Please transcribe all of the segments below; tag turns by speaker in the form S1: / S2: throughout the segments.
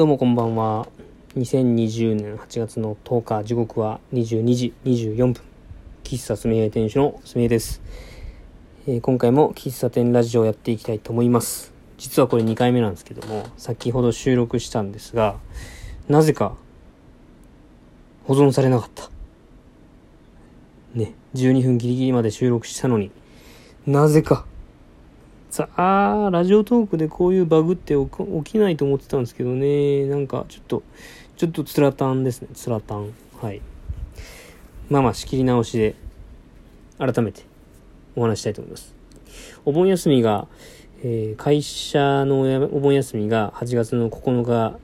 S1: どうもこんばんは。2020年8月の10日、時刻は22時24分。喫茶すみへ店主のすみへです、えー、今回も喫茶店ラジオをやっていきたいと思います。実はこれ2回目なんですけども、先ほど収録したんですが、なぜか保存されなかった。ね、12分ギリギリまで収録したのに、なぜかさあ、ラジオトークでこういうバグって起きないと思ってたんですけどね。なんか、ちょっと、ちょっとつらたんですね。つらたん。はい。まあまあ、仕切り直しで、改めてお話したいと思います。お盆休みが、えー、会社のお盆休みが8月の9日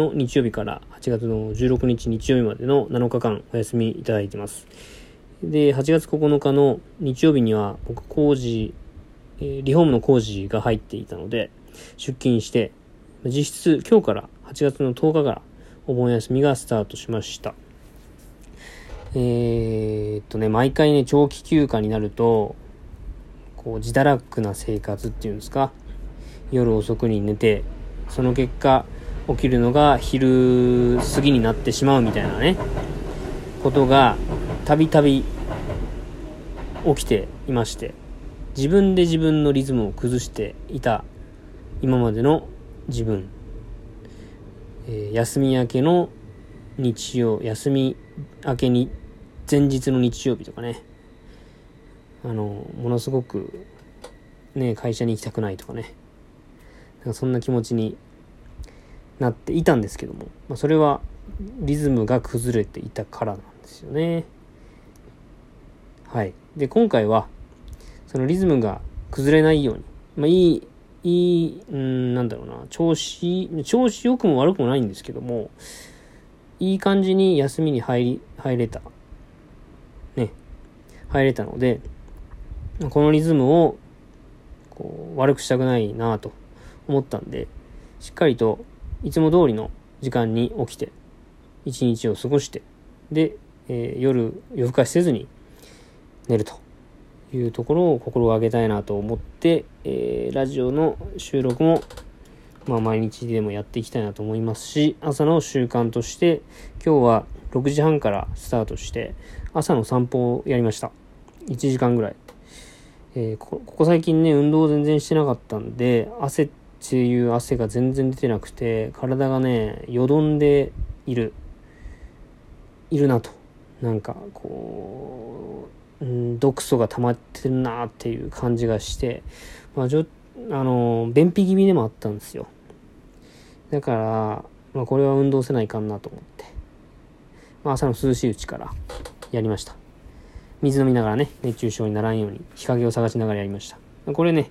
S1: の日曜日から8月の16日日曜日までの7日間お休みいただいてます。で、8月9日の日曜日には僕工事えリフォームの工事が入っていたので、出勤して、実質今日から8月の10日からお盆休みがスタートしました。えー、っとね、毎回ね、長期休暇になると、こう、自堕落な生活っていうんですか、夜遅くに寝て、その結果、起きるのが昼過ぎになってしまうみたいなね、ことが、たびたび起きていまして、自分で自分のリズムを崩していた今までの自分、えー、休み明けの日曜休み明けに前日の日曜日とかね。あのものすごくね会社に行きたくないとかね。なんかそんな気持ちになっていたんですけども、まあ、それはリズムが崩れていたからなんですよね。はい。で今回はそのリズムが崩れないように、まあ、いい、いい、うん、なんだろうな、調子、調子良くも悪くもないんですけども、いい感じに休みに入り、入れた。ね。入れたので、このリズムを、こう、悪くしたくないなと思ったんで、しっかりといつも通りの時間に起きて、一日を過ごして、で、えー、夜、夜更かしせずに寝ると。いうところを心がけたいなと思って、えー、ラジオの収録も、まあ、毎日でもやっていきたいなと思いますし、朝の習慣として、今日は6時半からスタートして、朝の散歩をやりました。1時間ぐらい。えー、ここ最近ね、運動全然してなかったんで、汗っていう汗が全然出てなくて、体がね、よどんでいる、いるなと。なんか、こう、うん、毒素が溜まってるなっていう感じがして、まあ、ちょあの、便秘気味でもあったんですよ。だから、まあ、これは運動せないかんなと思って、まあ、朝の涼しいうちからやりました。水飲みながらね、熱中症にならんように日陰を探しながらやりました。これね、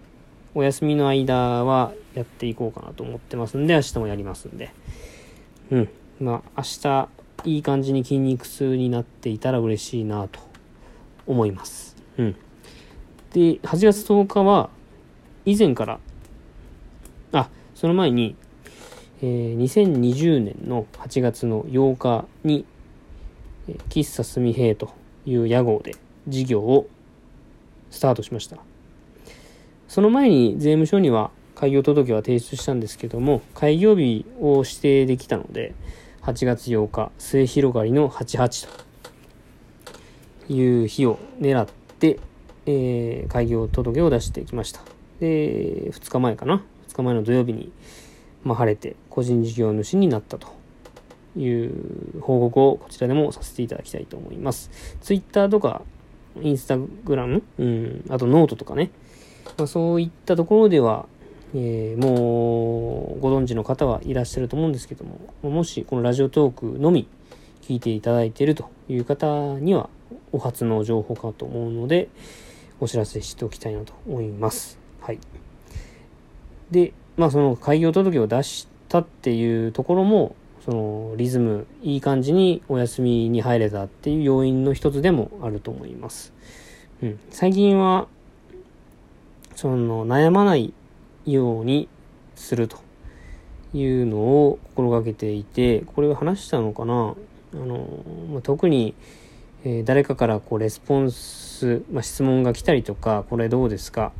S1: お休みの間はやっていこうかなと思ってますんで、明日もやりますんで。うん。まあ、明日、いい感じに筋肉痛になっていたら嬉しいなと思います。うん。で、8月10日は、以前から、あ、その前に、えー、2020年の8月の8日に、喫茶すみへいという屋号で事業をスタートしました。その前に税務署には開業届は提出したんですけども、開業日を指定できたので、8月8日、末広がりの88という日を狙って、えー、開業届を出してきました。で、2日前かな？2日前の土曜日に、まあ、晴れて個人事業主になったという報告をこちらでもさせていただきたいと思います。Twitter とか、インスタグラム、うん、あとノートとかね。まあ、そういったところでは、えー、もうご存知の方はいらっしゃると思うんですけども、もしこのラジオトークのみ聞いていただいているという方には、お初の情報かと思うので、お知らせしておきたいなと思います。はい。で、まあその開業届を出したっていうところも、そのリズム、いい感じにお休みに入れたっていう要因の一つでもあると思います。うん。最近は、その悩まないようにするというのを心がけていて、これを話したのかな？あの、まあ、特に、え、誰かからこうレスポンス、まあ、質問が来たりとか、これどうですか？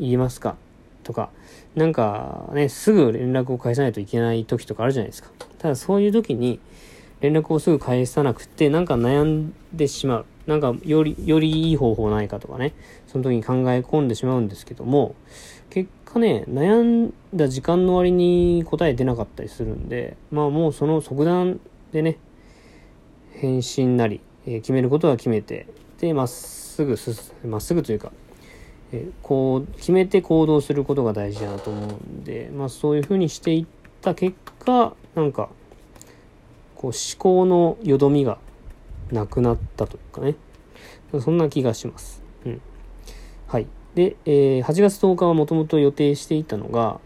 S1: 言いますか？とか、なんかね、すぐ連絡を返さないといけない時とかあるじゃないですか。ただそういう時に連絡をすぐ返さなくて、なんか悩んでしまう。なんかより、よりいい方法ないかとかね、その時に考え込んでしまうんですけども、結果ね、悩んだ時間の割に答え出なかったりするんで、まあもうその即断でね、返信なり、えー、決めることは決めて、で、まっすぐまっすぐというか、えー、こう、決めて行動することが大事だなと思うんで、まあそういうふうにしていった結果、なんか、こう思考のよどみがなくなったというかね。そんな気がします。うん。はい。で、えー、8月10日はもともと予定していたのが、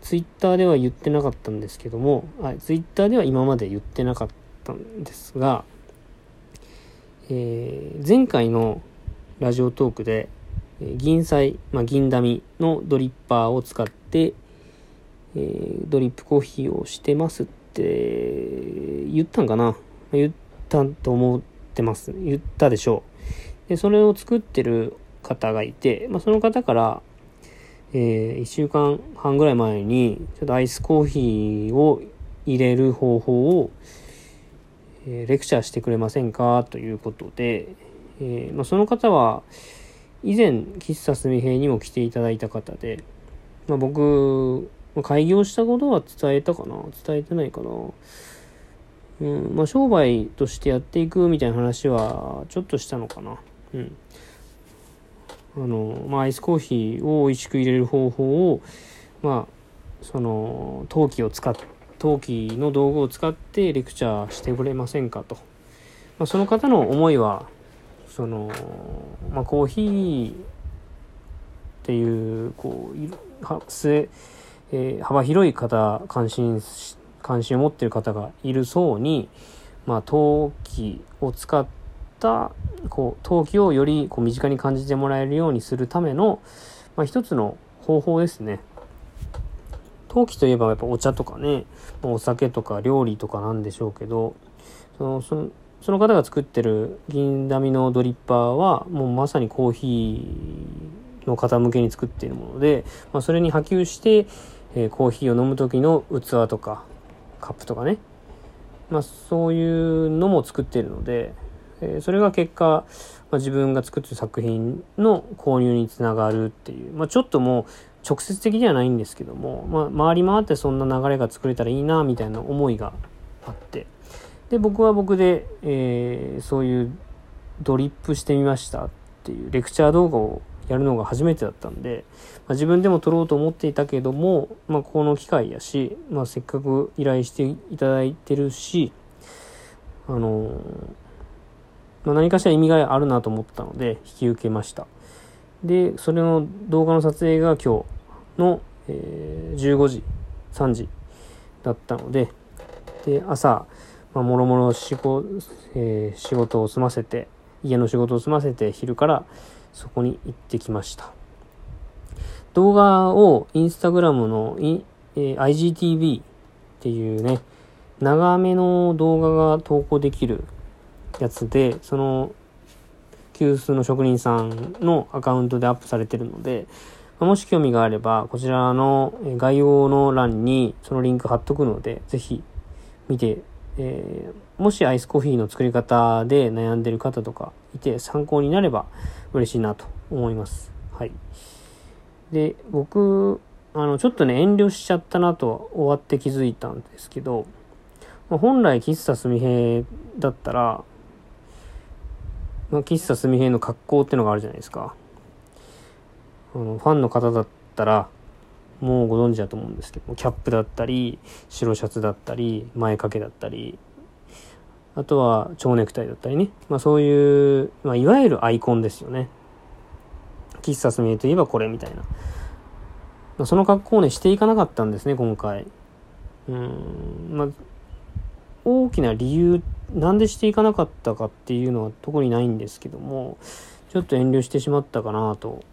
S1: ツイッターでは言ってなかったんですけども、はい、ツイッターでは今まで言ってなかったんですが、えー、前回のラジオトークで、銀彩、まあ、銀ダミのドリッパーを使って、えー、ドリップコーヒーをしてますって言ったんかな言ったと思ってます。言ったでしょう。で、それを作ってる方がいて、まあ、その方から、えー、1週間半ぐらい前に、ちょっとアイスコーヒーを入れる方法を、えー、レクチャーしてくれませんか？ということで、えー、まあ、その方は、以前、喫茶すみへにも来ていただいた方で、まあ、僕、まあ、開業したことは伝えたかな？伝えてないかな？うん、まあ、商売としてやっていくみたいな話は、ちょっとしたのかな？うん。あの、まあ、アイスコーヒーを美味しく入れる方法を、まあ、その、陶器を使っ、陶器の道具を使ってレクチャーしてくれませんかと。まあ、その方の思いは、その、まあ、コーヒーっていう、こう、は、末、えー、幅広い方、関心関心を持っている方がいる層に、まあ、陶器を使ったこう陶器をよりこう身近に感じてもらえるようにするための、まあ、一つの方法ですね。陶器といえばやっぱお茶とかねお酒とか料理とかなんでしょうけどそのそのその方が作ってる銀ダミのドリッパーはもうまさにコーヒーの方向けに作っているもので、まあ、それに波及して、えー、コーヒーを飲む時の器とかカップとかね、まあ、そういうのも作っているので、えー、それが結果、まあ、自分が作ってる作品の購入につながるっていう、まあ、ちょっともう直接的ではないんですけども、まあ、回り回ってそんな流れが作れたらいいなみたいな思いがあってで僕は僕で、えー、そういうドリップしてみましたっていうレクチャー動画をやるのが初めてだったんで、まあ、自分でも撮ろうと思っていたけども、まあ、この機会やし、まあ、せっかく依頼していただいてるし、あのー、ま、何かしら意味があるなと思ったので、引き受けました。で、それの動画の撮影が今日の、えー、15時、3時だったので、で、朝、まあ、もろもろ仕事、えー、仕事を済ませて、家の仕事を済ませて、昼から、そこに行ってきました。動画をインスタグラムのえー、IGTV っていうね、長めの動画が投稿できるやつで、その、急須の職人さんのアカウントでアップされてるので、もし興味があれば、こちらの概要の欄にそのリンク貼っとくので、ぜひ見て、えー、もしアイスコーヒーの作り方で悩んでる方とかいて参考になれば嬉しいなと思います。はい。で、僕、あの、ちょっとね、遠慮しちゃったなと終わって気づいたんですけど、本来喫茶すみへだったら、まあ、喫茶すみへの格好ってのがあるじゃないですか。あの、ファンの方だったら、もうご存知だと思うんですけどキャップだったり、白シャツだったり、前掛けだったり、あとは蝶ネクタイだったりね。まあそういう、まあいわゆるアイコンですよね。喫茶すみれといえばこれみたいな。まあ、その格好をね、していかなかったんですね、今回。うん、まあ、大きな理由、なんでしていかなかったかっていうのは特にないんですけども、ちょっと遠慮してしまったかなと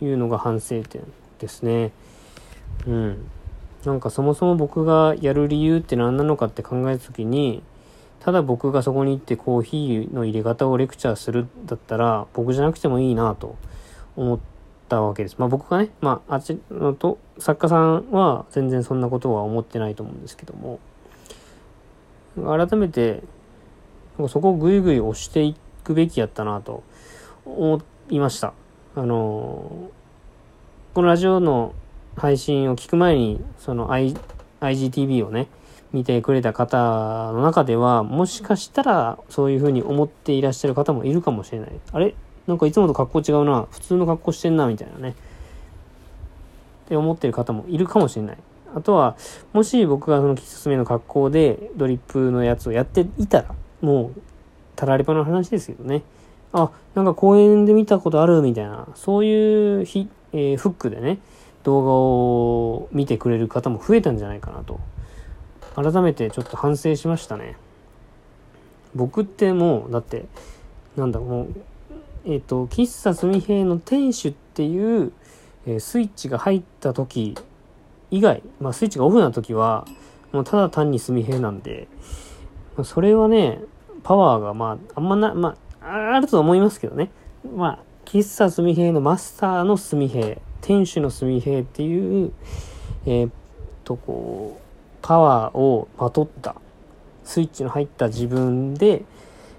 S1: いうのが反省点ですね。うん。なんかそもそも僕がやる理由って何なのかって考えた時に、ただ僕がそこに行ってコーヒーの入れ方をレクチャーするだったら僕じゃなくてもいいなと思ったわけです。まあ僕がね、まああっちのと、作家さんは全然そんなことは思ってないと思うんですけども、改めて、そこをぐいぐい押していくべきやったなと思いました。あのこのラジオの配信を聞く前に、その I、IGTV をね、見てくれた方の中では、もしかしたらそういうふうに思っていらっしゃる方もいるかもしれない。あれ？なんかいつもと格好違うな。普通の格好してんな、みたいなね。って思ってる方もいるかもしれない。あとは、もし僕がそのキスめの格好でドリップのやつをやっていたら、もう、たらればの話ですけどね。あ、なんか公園で見たことあるみたいな、そういうひ、えー、フックでね、動画を見てくれる方も増えたんじゃないかなと。改めてちょっと反省しましたね。僕ってもう、だって、なんだもう、えっ、ー、と、喫茶すみへいの店主っていう、えー、スイッチが入った時以外、まあスイッチがオフな時は、もうただ単にすみへいなんで、それはね、パワーがまあ、あんまな、まあ、あると思いますけどね。まあ、喫茶すみへいのマスターのすみへい、店主のすみへいっていう、えー、っと、こう、パワーをまとった、スイッチの入った自分で、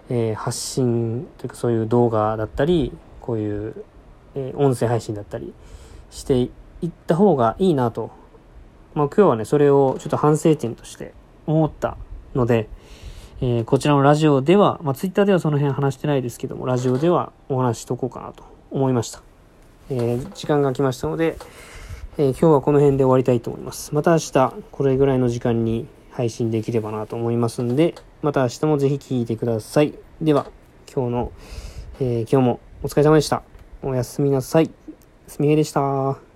S1: えー、発信というかそういう動画だったり、こういう、えー、音声配信だったりしていった方がいいなと。まあ今日はね、それをちょっと反省点として思ったので、えー、こちらのラジオでは、まあツイッターではその辺話してないですけども、ラジオではお話しとこうかなと思いました。えー、時間が来ましたので、えー、今日はこの辺で終わりたいと思います。また明日、これぐらいの時間に配信できればなと思いますんで、また明日もぜひ聴いてください。では、今日の、えー、今日もお疲れ様でした。おやすみなさい。すみへでした。